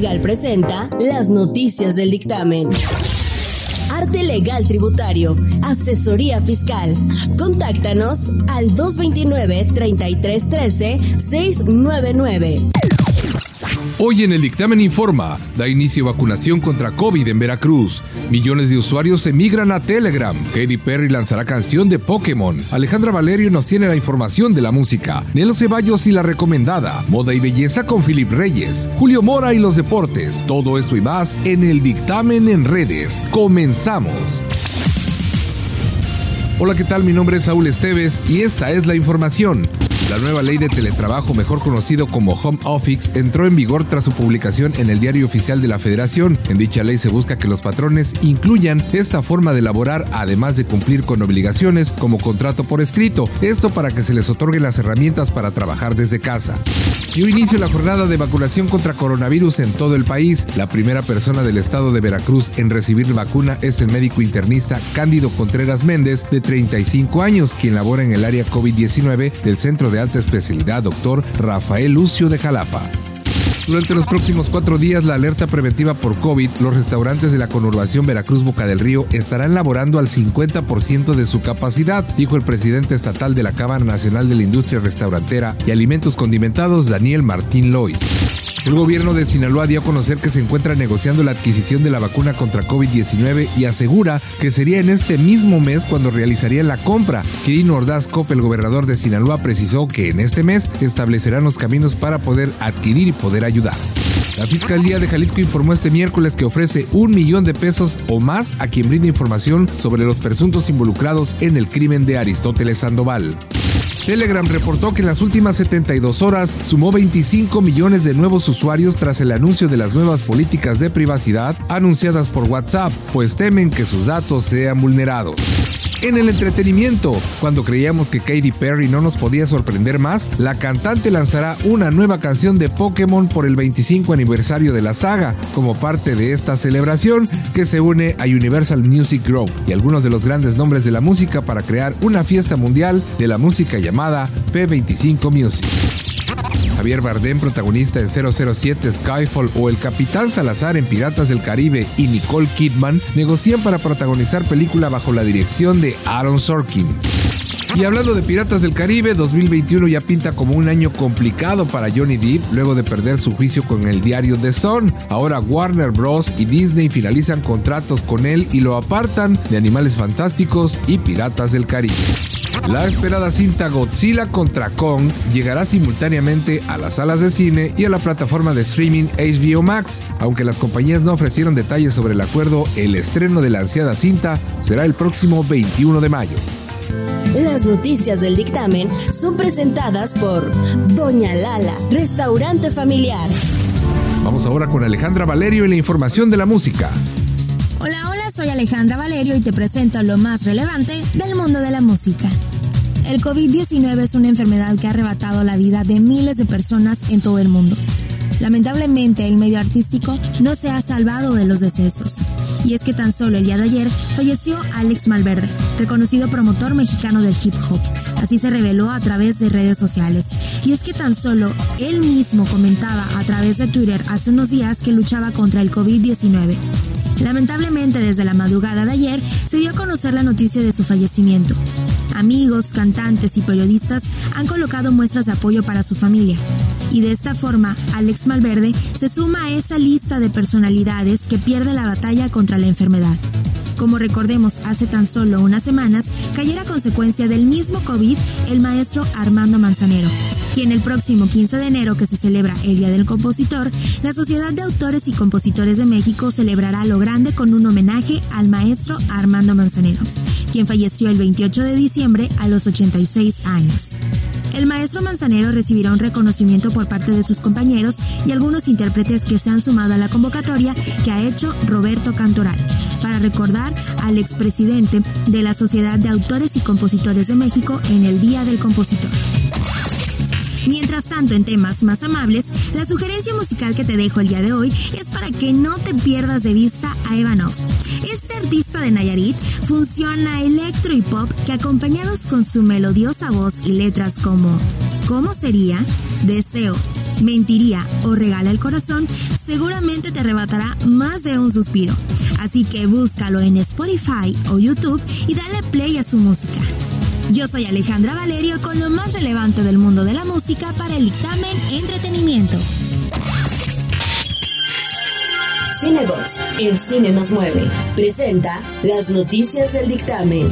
Legal presenta las noticias del dictamen. Arte Legal Tributario, Asesoría Fiscal. Contáctanos al 229-3313-699. Hoy en el dictamen informa, da inicio vacunación contra COVID en Veracruz. Millones de usuarios emigran a Telegram. Katy Perry lanzará canción de Pokémon. Alejandra Valerio nos tiene la información de la música. Nelo Ceballos y la recomendada. Moda y belleza con Philip Reyes. Julio Mora y los deportes. Todo esto y más en el dictamen en redes. Comenzamos. Hola, ¿qué tal? Mi nombre es Saúl Esteves y esta es la información. La nueva ley de teletrabajo, mejor conocido como Home Office, entró en vigor tras su publicación en el Diario Oficial de la Federación. En dicha ley se busca que los patrones incluyan esta forma de laborar, además de cumplir con obligaciones como contrato por escrito. Esto para que se les otorguen las herramientas para trabajar desde casa. Dio inicio la jornada de vacunación contra coronavirus en todo el país. La primera persona del estado de Veracruz en recibir vacuna es el médico internista Cándido Contreras Méndez, de 35 años, quien labora en el área COVID-19 del Centro de alta especialidad, doctor Rafael Lucio de Jalapa. Durante los próximos cuatro días, la alerta preventiva por COVID, los restaurantes de la conurbación Veracruz Boca del Río estarán laborando al 50% de su capacidad, dijo el presidente estatal de la Cámara Nacional de la Industria Restaurantera y Alimentos Condimentados, Daniel Martín Lois. El gobierno de Sinaloa dio a conocer que se encuentra negociando la adquisición de la vacuna contra COVID-19 y asegura que sería en este mismo mes cuando realizarían la compra. Quirino Ordaz Cop, el gobernador de Sinaloa, precisó que en este mes establecerán los caminos para poder adquirir y poder ayudar. La Fiscalía de Jalisco informó este miércoles que ofrece un millón de pesos o más a quien brinda información sobre los presuntos involucrados en el crimen de Aristóteles Sandoval. Telegram reportó que en las últimas 72 horas sumó 25 millones de nuevos usuarios tras el anuncio de las nuevas políticas de privacidad anunciadas por WhatsApp, pues temen que sus datos sean vulnerados. En el entretenimiento, cuando creíamos que Katy Perry no nos podía sorprender más, la cantante lanzará una nueva canción de Pokémon por el 25 aniversario de la saga, como parte de esta celebración que se une a Universal Music Group y algunos de los grandes nombres de la música para crear una fiesta mundial de la música llamada P25 Music. Javier Bardem, protagonista en 007 Skyfall o El Capitán Salazar en Piratas del Caribe y Nicole Kidman negocian para protagonizar película bajo la dirección de Aaron Sorkin. Y hablando de Piratas del Caribe, 2021 ya pinta como un año complicado para Johnny Depp luego de perder su juicio con el diario The Sun. Ahora Warner Bros. y Disney finalizan contratos con él y lo apartan de Animales Fantásticos y Piratas del Caribe. La esperada cinta Godzilla contra Kong llegará simultáneamente a las salas de cine y a la plataforma de streaming HBO Max. Aunque las compañías no ofrecieron detalles sobre el acuerdo, el estreno de la ansiada cinta será el próximo 21 de mayo. Las noticias del dictamen son presentadas por Doña Lala, restaurante familiar. Vamos ahora con Alejandra Valerio y la información de la música. Hola, hola, soy Alejandra Valerio y te presento lo más relevante del mundo de la música. El COVID-19 es una enfermedad que ha arrebatado la vida de miles de personas en todo el mundo. Lamentablemente, el medio artístico no se ha salvado de los decesos. Y es que tan solo el día de ayer falleció Alex Malverde, reconocido promotor mexicano del hip hop. Así se reveló a través de redes sociales. Y es que tan solo él mismo comentaba a través de Twitter hace unos días que luchaba contra el COVID-19. Lamentablemente, desde la madrugada de ayer se dio a conocer la noticia de su fallecimiento. Amigos, cantantes y periodistas han colocado muestras de apoyo para su familia. Y de esta forma, Alex Malverde se suma a esa lista de personalidades que pierde la batalla contra la enfermedad. Como recordemos, hace tan solo unas semanas cayera a consecuencia del mismo COVID el maestro Armando Manzanero, quien el próximo 15 de enero, que se celebra el Día del Compositor, la Sociedad de Autores y Compositores de México celebrará lo grande con un homenaje al maestro Armando Manzanero, quien falleció el 28 de diciembre a los 86 años. El maestro Manzanero recibirá un reconocimiento por parte de sus compañeros y algunos intérpretes que se han sumado a la convocatoria que ha hecho Roberto Cantoral para recordar al expresidente de la Sociedad de Autores y Compositores de México en el Día del Compositor. Mientras tanto, en temas más amables, la sugerencia musical que te dejo el día de hoy es para que no te pierdas de vista a Evanov. Este artista de Nayarit funciona electro y pop que acompañados con su melodiosa voz y letras como ¿Cómo sería? Deseo, Mentiría o Regala el Corazón seguramente te arrebatará más de un suspiro. Así que búscalo en Spotify o YouTube y dale play a su música. Yo soy Alejandra Valerio con lo más relevante del mundo de la música para el dictamen Entretenimiento. Cinebox, el cine nos mueve. Presenta las noticias del dictamen.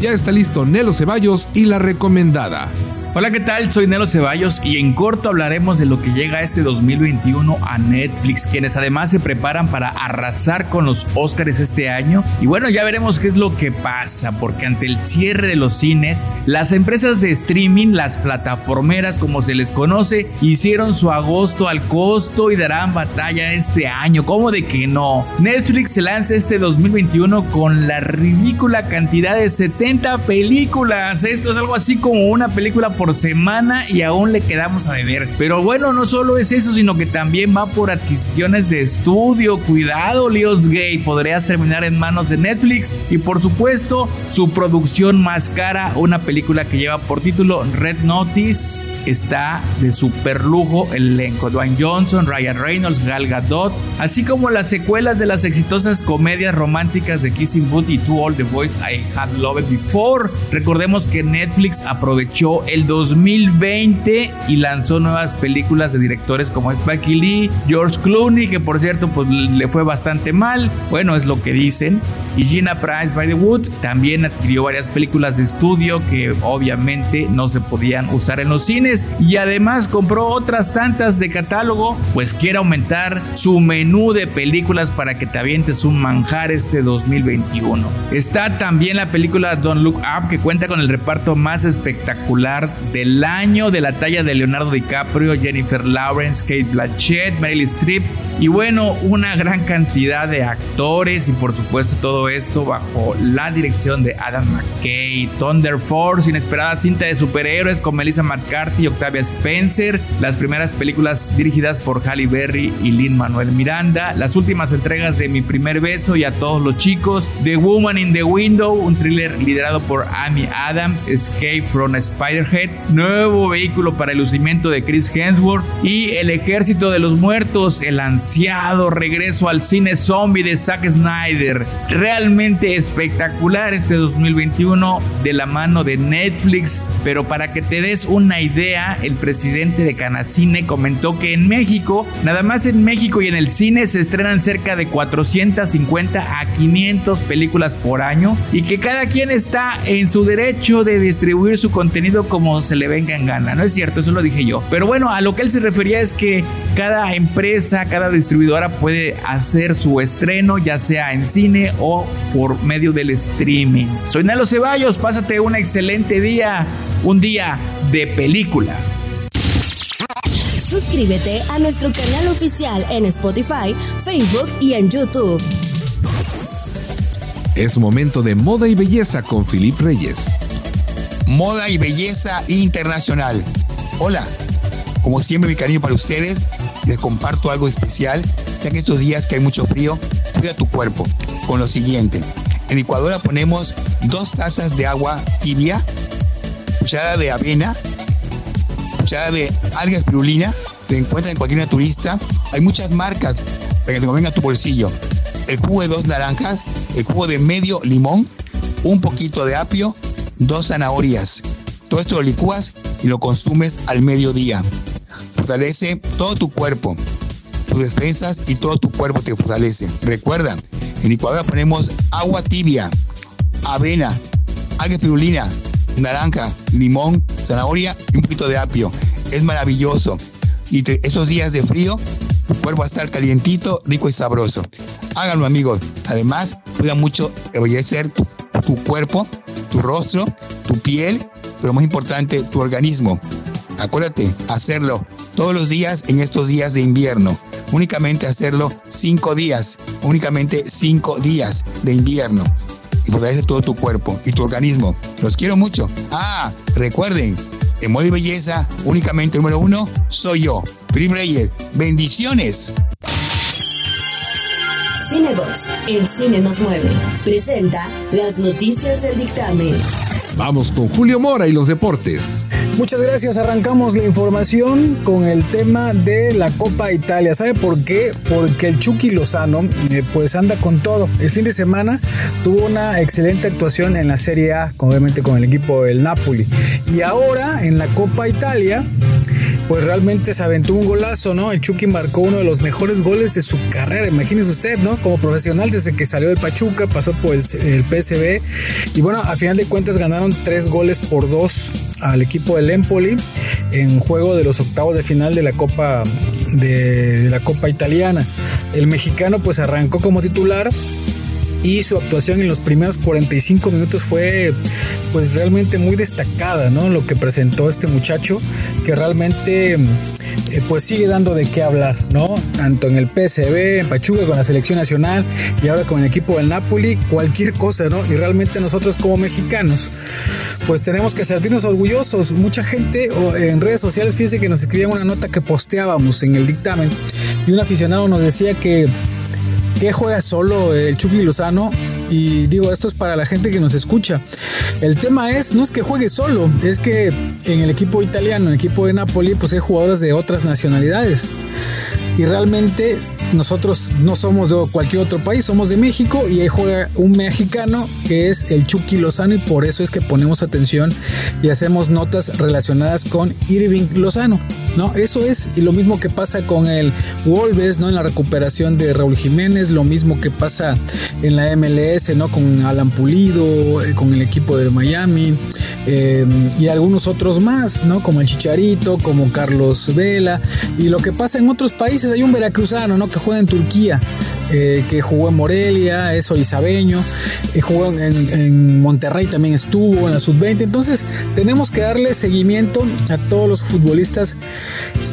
Ya está listo Nelo Ceballos y la recomendada. Hola, ¿qué tal? Soy Nelo Ceballos y en corto hablaremos de lo que llega este 2021 a Netflix, quienes además se preparan para arrasar con los Oscars este año. Y bueno, ya veremos qué es lo que pasa, porque ante el cierre de los cines, las empresas de streaming, las plataformeras como se les conoce, hicieron su agosto al costo y darán batalla este año. ¿Cómo de que no? Netflix se lanza este 2021 con la ridícula cantidad de 70 películas. Esto es algo así como una película por semana y aún le quedamos a deber. Pero bueno, no solo es eso, sino que también va por adquisiciones de estudio. Cuidado, Gay podrías terminar en manos de Netflix. Y por supuesto, su producción más cara, una película que lleva por título Red Notice está de super lujo el elenco. Dwayne Johnson, Ryan Reynolds, Gal Gadot, así como las secuelas de las exitosas comedias románticas de Kissing Booth y To All the Boys I Had Loved Before. Recordemos que Netflix aprovechó el 2020 y lanzó nuevas películas de directores como Spike Lee, George Clooney, que por cierto pues le fue bastante mal, bueno es lo que dicen, y Gina Price by the Wood también adquirió varias películas de estudio que obviamente no se podían usar en los cines y además compró otras tantas de catálogo, pues quiere aumentar su menú de películas para que te avientes un manjar este 2021. Está también la película Don't Look Up que cuenta con el reparto más espectacular del año de la talla de Leonardo DiCaprio, Jennifer Lawrence, Kate Blanchett, Meryl Streep y bueno, una gran cantidad de actores y por supuesto todo esto bajo la dirección de Adam McKay. Thunder Force, inesperada cinta de superhéroes con Melissa McCarthy y Octavia Spencer. Las primeras películas dirigidas por Halle Berry y Lin Manuel Miranda. Las últimas entregas de Mi Primer Beso y A Todos los Chicos. The Woman in the Window, un thriller liderado por Amy Adams. Escape from Spiderhead. Nuevo vehículo para el lucimiento de Chris Hemsworth. Y El Ejército de los Muertos, el ansiado regreso al cine zombie de Zack Snyder. Realmente espectacular este 2021 de la mano de Netflix. Pero para que te des una idea, el presidente de Canacine comentó que en México, nada más en México y en el cine se estrenan cerca de 450 a 500 películas por año y que cada quien está en su derecho de distribuir su contenido como se le venga en gana. No es cierto, eso lo dije yo. Pero bueno, a lo que él se refería es que cada empresa, cada distribuidora puede hacer su estreno, ya sea en cine o por medio del streaming. Soy Nelo Ceballos, pásate un excelente día, un día de película. Suscríbete a nuestro canal oficial en Spotify, Facebook y en YouTube. Es momento de moda y belleza con Filip Reyes. Moda y belleza internacional. Hola, como siempre mi cariño para ustedes, les comparto algo especial, ya que estos días que hay mucho frío, cuida tu cuerpo con lo siguiente. En licuadora ponemos dos tazas de agua tibia, cuchara de avena, cuchara de alga espirulina, que encuentran en cualquier naturista. Hay muchas marcas para que te convenga tu bolsillo. El jugo de dos naranjas, el jugo de medio limón, un poquito de apio, dos zanahorias. Todo esto lo licúas y lo consumes al mediodía. Fortalece todo tu cuerpo, tus defensas y todo tu cuerpo te fortalece. Recuerda, en licuadora ponemos agua tibia, avena, alga espirulina, naranja, limón, zanahoria y un poquito de apio. Es maravilloso. Y estos días de frío, tu cuerpo va a estar calientito, rico y sabroso. Háganlo, amigos. Además, cuida mucho embellecer tu, tu cuerpo, tu rostro, tu piel, pero más importante, tu organismo. Acuérdate, hacerlo todos los días en estos días de invierno únicamente hacerlo cinco días, únicamente cinco días de invierno. Y fortalece todo tu cuerpo y tu organismo. Los quiero mucho. Ah, recuerden, en modo y belleza, únicamente número uno, soy yo, Prim Reyes. Bendiciones. Cinebox, el cine nos mueve. Presenta las noticias del dictamen. Vamos con Julio Mora y los deportes. Muchas gracias. Arrancamos la información con el tema de la Copa Italia. ¿Sabe por qué? Porque el Chucky Lozano eh, pues anda con todo. El fin de semana tuvo una excelente actuación en la Serie A, obviamente con el equipo del Napoli. Y ahora en la Copa Italia pues realmente se aventó un golazo, ¿no? El Chucky marcó uno de los mejores goles de su carrera, imagínese usted, ¿no? Como profesional desde que salió del Pachuca, pasó por el, el PSV y bueno, a final de cuentas ganaron tres goles por dos al equipo del Empoli en juego de los octavos de final de la Copa de, la Copa Italiana. El mexicano pues arrancó como titular y su actuación en los primeros 45 minutos fue pues realmente muy destacada, ¿no? Lo que presentó este muchacho que realmente eh, pues sigue dando de qué hablar, ¿no? Tanto en el PSV, en Pachuca, con la selección nacional y ahora con el equipo del Napoli, cualquier cosa, ¿no? Y realmente nosotros como mexicanos pues tenemos que sentirnos orgullosos. Mucha gente en redes sociales, fíjense que nos escribían una nota que posteábamos en el dictamen y un aficionado nos decía que que juega solo el Chucky Lozano y digo, esto es para la gente que nos escucha. El tema es, no es que juegue solo, es que en el equipo italiano, en el equipo de Napoli, pues hay jugadores de otras nacionalidades. Y realmente nosotros no somos de cualquier otro país, somos de México y ahí juega un mexicano que es el Chucky Lozano y por eso es que ponemos atención y hacemos notas relacionadas con Irving Lozano, ¿no? Eso es y lo mismo que pasa con el Wolves, ¿no? En la recuperación de Raúl Jiménez, lo mismo que pasa en la MLS, ¿no? Con Alan Pulido, eh, con el equipo de Miami eh, y algunos otros más, ¿no? Como el Chicharito, como Carlos Vela y lo que pasa en otros países, hay un veracruzano, ¿no? Que juega en Turquía, eh, que jugó en Morelia, es olizabeño, eh, jugó en, Monterrey también estuvo en la sub-20. Entonces tenemos que darle seguimiento a todos los futbolistas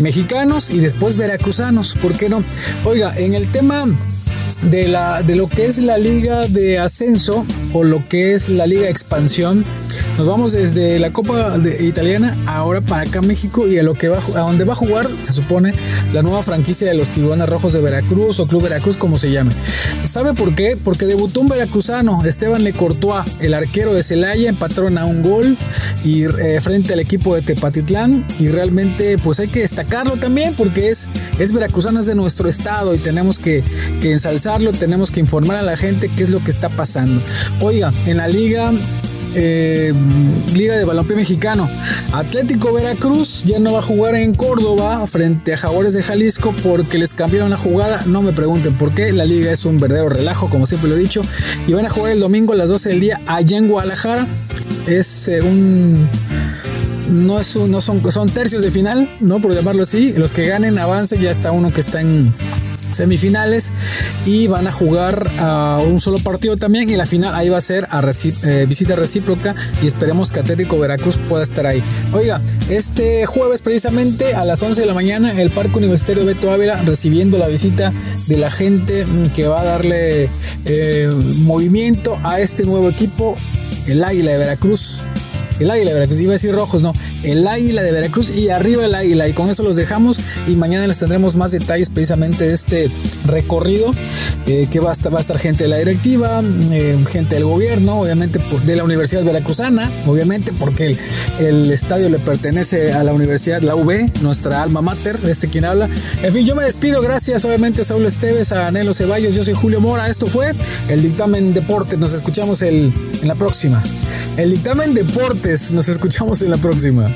mexicanos y después veracruzanos, ¿por qué no? Oiga, en el tema de, la, de lo que es la liga de ascenso o lo que es la liga de expansión, nos vamos desde la Copa Italiana ahora para acá México y a lo que va a donde va a jugar, se supone, la nueva franquicia de los Tiburones Rojos de Veracruz o Club Veracruz, como se llame. ¿Sabe por qué? Porque debutó un veracruzano, Esteban Lecortoa, el arquero de Celaya, empatrona un gol y eh, frente al equipo de Tepatitlán y realmente pues hay que destacarlo también porque es, es veracruzano, es de nuestro estado y tenemos que, que ensalzarlo, tenemos que informar a la gente qué es lo que está pasando. Oiga, en la liga eh, Liga de Balompié Mexicano. Atlético Veracruz ya no va a jugar en Córdoba frente a Jaguares de Jalisco porque les cambiaron la jugada. No me pregunten por qué. La liga es un verdadero relajo, como siempre lo he dicho. Y van a jugar el domingo a las 12 del día allá en Guadalajara. Es eh, un no, es no son, son tercios de final, ¿no? Por llamarlo así. Los que ganen avance ya está uno que está en semifinales y van a jugar a un solo partido también y la final ahí va a ser a eh, visita recíproca y esperemos que Atlético Veracruz pueda estar ahí. Oiga, este jueves precisamente a las 11 de la mañana el Parque Universitario Beto Ávila recibiendo la visita de la gente mm, que va a darle eh, movimiento a este nuevo equipo, el Águila de Veracruz el águila de Veracruz, iba a decir rojos, no, el águila de Veracruz y arriba el águila. Y con eso los dejamos y mañana les tendremos más detalles precisamente de este recorrido, eh, que va a, estar, va a estar gente de la directiva, eh, gente del gobierno, obviamente de la Universidad Veracruzana, obviamente porque el, estadio le pertenece a la Universidad, la UB, nuestra alma mater, este quien habla. En fin, yo me despido, gracias obviamente a Saúl Esteves, a Nelo Ceballos, yo soy Julio Mora, esto fue el dictamen deportes, nos escuchamos el, en la próxima. El dictamen deportes, nos escuchamos en la próxima.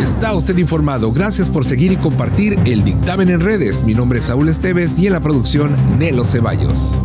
Está usted informado. Gracias por seguir y compartir el dictamen en redes. Mi nombre es Saúl Esteves y en la producción Nelo Ceballos.